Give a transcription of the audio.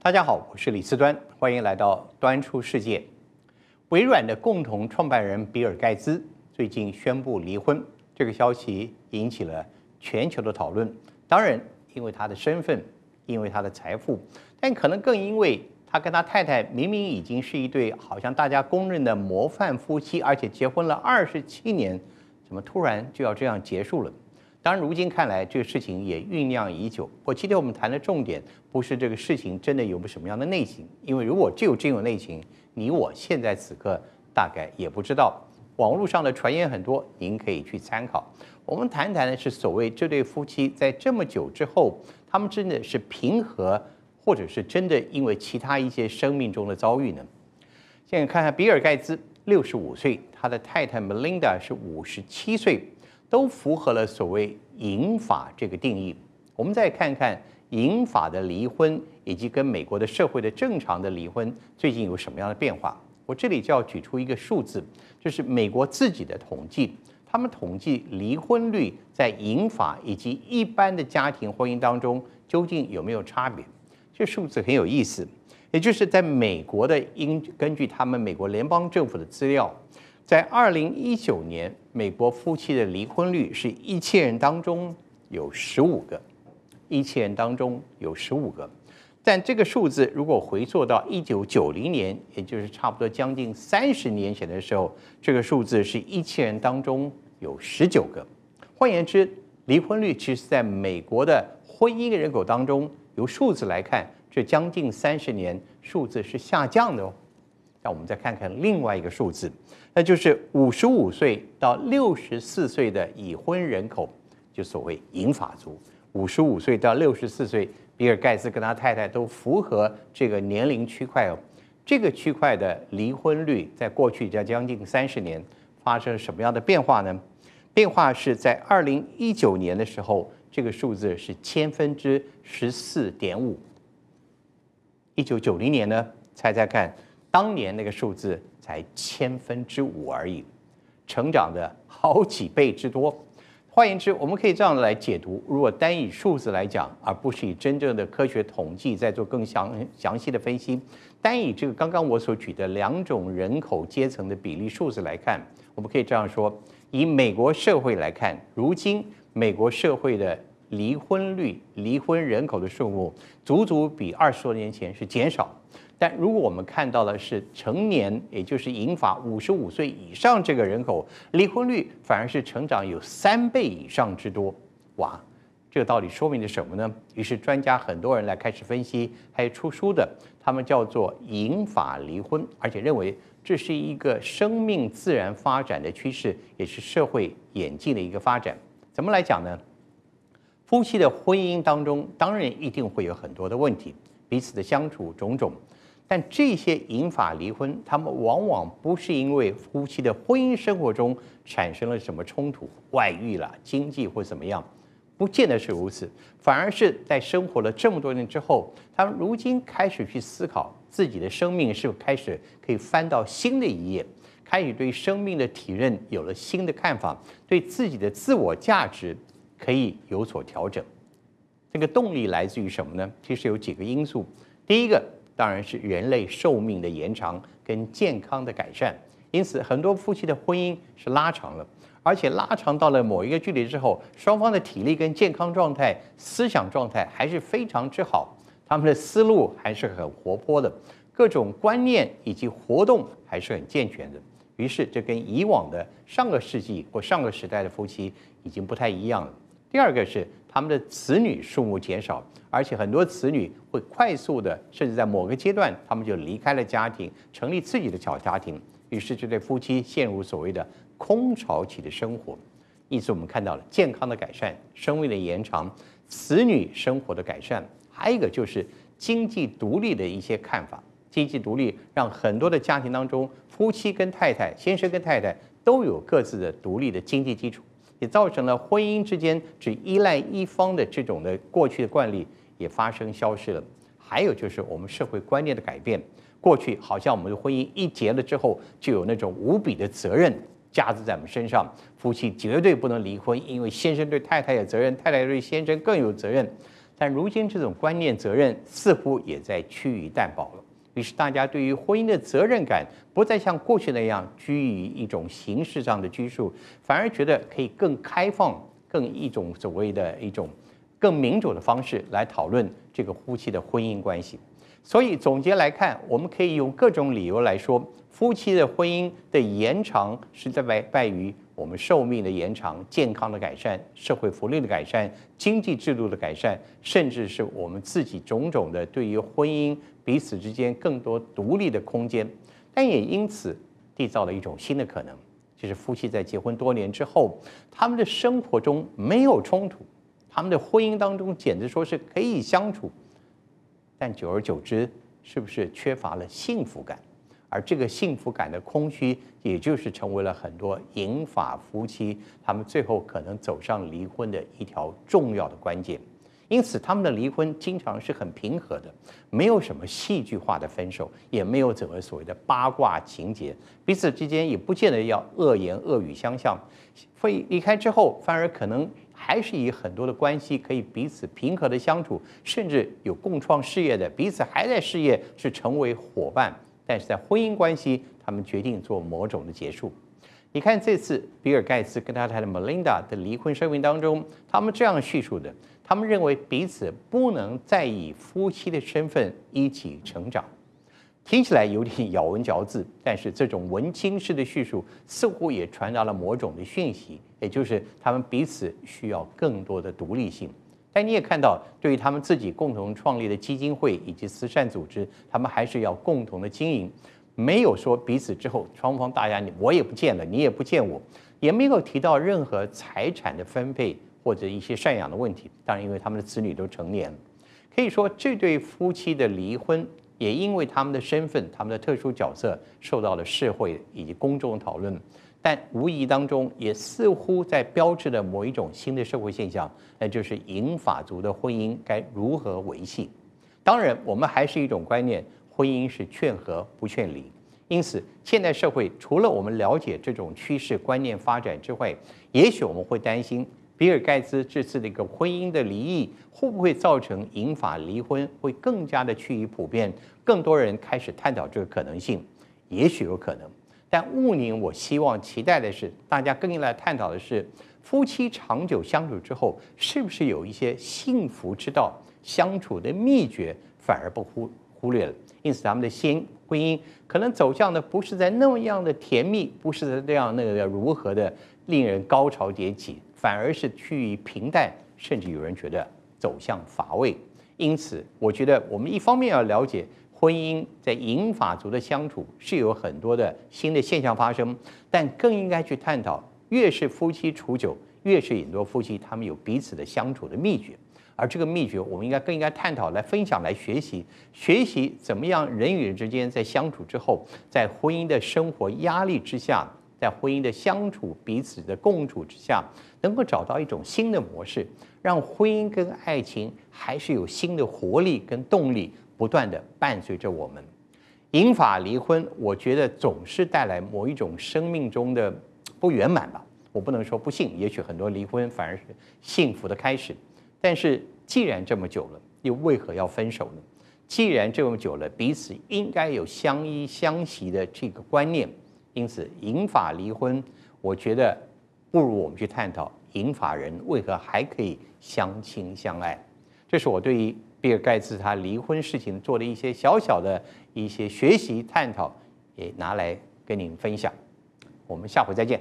大家好，我是李思端，欢迎来到端出世界。微软的共同创办人比尔盖茨最近宣布离婚，这个消息引起了全球的讨论。当然，因为他的身份，因为他的财富，但可能更因为他跟他太太明明已经是一对好像大家公认的模范夫妻，而且结婚了二十七年，怎么突然就要这样结束了？当然，如今看来，这个事情也酝酿已久。我记得我们谈的重点不是这个事情真的有什么样的内情，因为如果只有真有内情，你我现在此刻大概也不知道。网络上的传言很多，您可以去参考。我们谈谈的是所谓这对夫妻在这么久之后，他们真的是平和，或者是真的因为其他一些生命中的遭遇呢？现在看看比尔盖茨，六十五岁，他的太太 Melinda 是五十七岁。都符合了所谓银法这个定义。我们再看看银法的离婚，以及跟美国的社会的正常的离婚最近有什么样的变化。我这里就要举出一个数字，就是美国自己的统计，他们统计离婚率在银法以及一般的家庭婚姻当中究竟有没有差别。这数字很有意思，也就是在美国的，应根据他们美国联邦政府的资料。在二零一九年，美国夫妻的离婚率是一千人当中有十五个，一千人当中有十五个。但这个数字如果回溯到一九九零年，也就是差不多将近三十年前的时候，这个数字是一千人当中有十九个。换言之，离婚率其实在美国的婚姻人口当中，由数字来看，这将近三十年数字是下降的哦。我们再看看另外一个数字，那就是五十五岁到六十四岁的已婚人口，就所谓银发族。五十五岁到六十四岁，比尔盖茨跟他太太都符合这个年龄区块哦。这个区块的离婚率在过去将将近三十年发生什么样的变化呢？变化是在二零一九年的时候，这个数字是千分之十四点五。一九九零年呢？猜猜看。当年那个数字才千分之五而已，成长的好几倍之多。换言之，我们可以这样来解读：如果单以数字来讲，而不是以真正的科学统计在做更详详细的分析，单以这个刚刚我所举的两种人口阶层的比例数字来看，我们可以这样说：以美国社会来看，如今美国社会的离婚率、离婚人口的数目，足足比二十多年前是减少。但如果我们看到的是成年，也就是银发五十五岁以上这个人口，离婚率反而是成长有三倍以上之多，哇，这个到底说明了什么呢？于是专家很多人来开始分析，还有出书的，他们叫做银发离婚，而且认为这是一个生命自然发展的趋势，也是社会演进的一个发展。怎么来讲呢？夫妻的婚姻当中，当然一定会有很多的问题，彼此的相处种种。但这些引发离婚，他们往往不是因为夫妻的婚姻生活中产生了什么冲突、外遇了、经济或怎么样，不见得是如此，反而是在生活了这么多年之后，他们如今开始去思考自己的生命是否开始可以翻到新的一页，开始对生命的体认有了新的看法，对自己的自我价值可以有所调整。这个动力来自于什么呢？其实有几个因素，第一个。当然是人类寿命的延长跟健康的改善，因此很多夫妻的婚姻是拉长了，而且拉长到了某一个距离之后，双方的体力跟健康状态、思想状态还是非常之好，他们的思路还是很活泼的，各种观念以及活动还是很健全的。于是这跟以往的上个世纪或上个时代的夫妻已经不太一样了。第二个是他们的子女数目减少，而且很多子女会快速的，甚至在某个阶段，他们就离开了家庭，成立自己的小家庭。于是这对夫妻陷入所谓的空巢期的生活。因此，我们看到了健康的改善、生命的延长、子女生活的改善，还有一个就是经济独立的一些看法。经济独立让很多的家庭当中，夫妻跟太太、先生跟太太都有各自的独立的经济基础。也造成了婚姻之间只依赖一方的这种的过去的惯例也发生消失了。还有就是我们社会观念的改变，过去好像我们的婚姻一结了之后就有那种无比的责任加诸在我们身上，夫妻绝对不能离婚，因为先生对太太有责任，太太对先生更有责任。但如今这种观念责任似乎也在趋于淡薄了。于是大家对于婚姻的责任感不再像过去那样拘于一种形式上的拘束，反而觉得可以更开放、更一种所谓的一种更民主的方式来讨论这个夫妻的婚姻关系。所以总结来看，我们可以用各种理由来说，夫妻的婚姻的延长是在拜拜于我们寿命的延长、健康的改善、社会福利的改善、经济制度的改善，甚至是我们自己种种的对于婚姻彼此之间更多独立的空间。但也因此缔造了一种新的可能，就是夫妻在结婚多年之后，他们的生活中没有冲突，他们的婚姻当中简直说是可以相处。但久而久之，是不是缺乏了幸福感？而这个幸福感的空虚，也就是成为了很多银发夫妻他们最后可能走上离婚的一条重要的关键。因此，他们的离婚经常是很平和的，没有什么戏剧化的分手，也没有怎么所谓的八卦情节，彼此之间也不见得要恶言恶语相向。所以离开之后，反而可能。还是以很多的关系可以彼此平和的相处，甚至有共创事业的，彼此还在事业是成为伙伴，但是在婚姻关系，他们决定做某种的结束。你看这次比尔盖茨跟他太太 Melinda 的离婚声明当中，他们这样叙述的，他们认为彼此不能再以夫妻的身份一起成长。听起来有点咬文嚼字，但是这种文青式的叙述似乎也传达了某种的讯息，也就是他们彼此需要更多的独立性。但你也看到，对于他们自己共同创立的基金会以及慈善组织，他们还是要共同的经营，没有说彼此之后双方大家你我也不见了，你也不见我，也没有提到任何财产的分配或者一些赡养的问题。当然，因为他们的子女都成年了，可以说这对夫妻的离婚。也因为他们的身份、他们的特殊角色，受到了社会以及公众讨论，但无疑当中也似乎在标志着某一种新的社会现象，那就是银发族的婚姻该如何维系。当然，我们还是一种观念，婚姻是劝和不劝离。因此，现代社会除了我们了解这种趋势观念发展之外，也许我们会担心。比尔盖茨这次的一个婚姻的离异，会不会造成银发离婚会更加的趋于普遍？更多人开始探讨这个可能性，也许有可能。但务宁，我希望期待的是，大家更应该探讨的是，夫妻长久相处之后，是不是有一些幸福之道、相处的秘诀反而不忽忽略了？因此，咱们的新婚姻可能走向的不是在那么样的甜蜜，不是在这样那个如何的令人高潮迭起。反而是趋于平淡，甚至有人觉得走向乏味。因此，我觉得我们一方面要了解婚姻在银法族的相处是有很多的新的现象发生，但更应该去探讨，越是夫妻处久，越是很多夫妻他们有彼此的相处的秘诀。而这个秘诀，我们应该更应该探讨、来分享、来学习，学习怎么样人与人之间在相处之后，在婚姻的生活压力之下。在婚姻的相处、彼此的共处之下，能够找到一种新的模式，让婚姻跟爱情还是有新的活力跟动力，不断地伴随着我们。引法离婚，我觉得总是带来某一种生命中的不圆满吧。我不能说不幸，也许很多离婚反而是幸福的开始。但是既然这么久了，又为何要分手呢？既然这么久了，彼此应该有相依相惜的这个观念。因此，银发离婚，我觉得不如我们去探讨银法人为何还可以相亲相爱。这是我对于比尔盖茨他离婚事情做的一些小小的一些学习探讨，也拿来跟您分享。我们下回再见。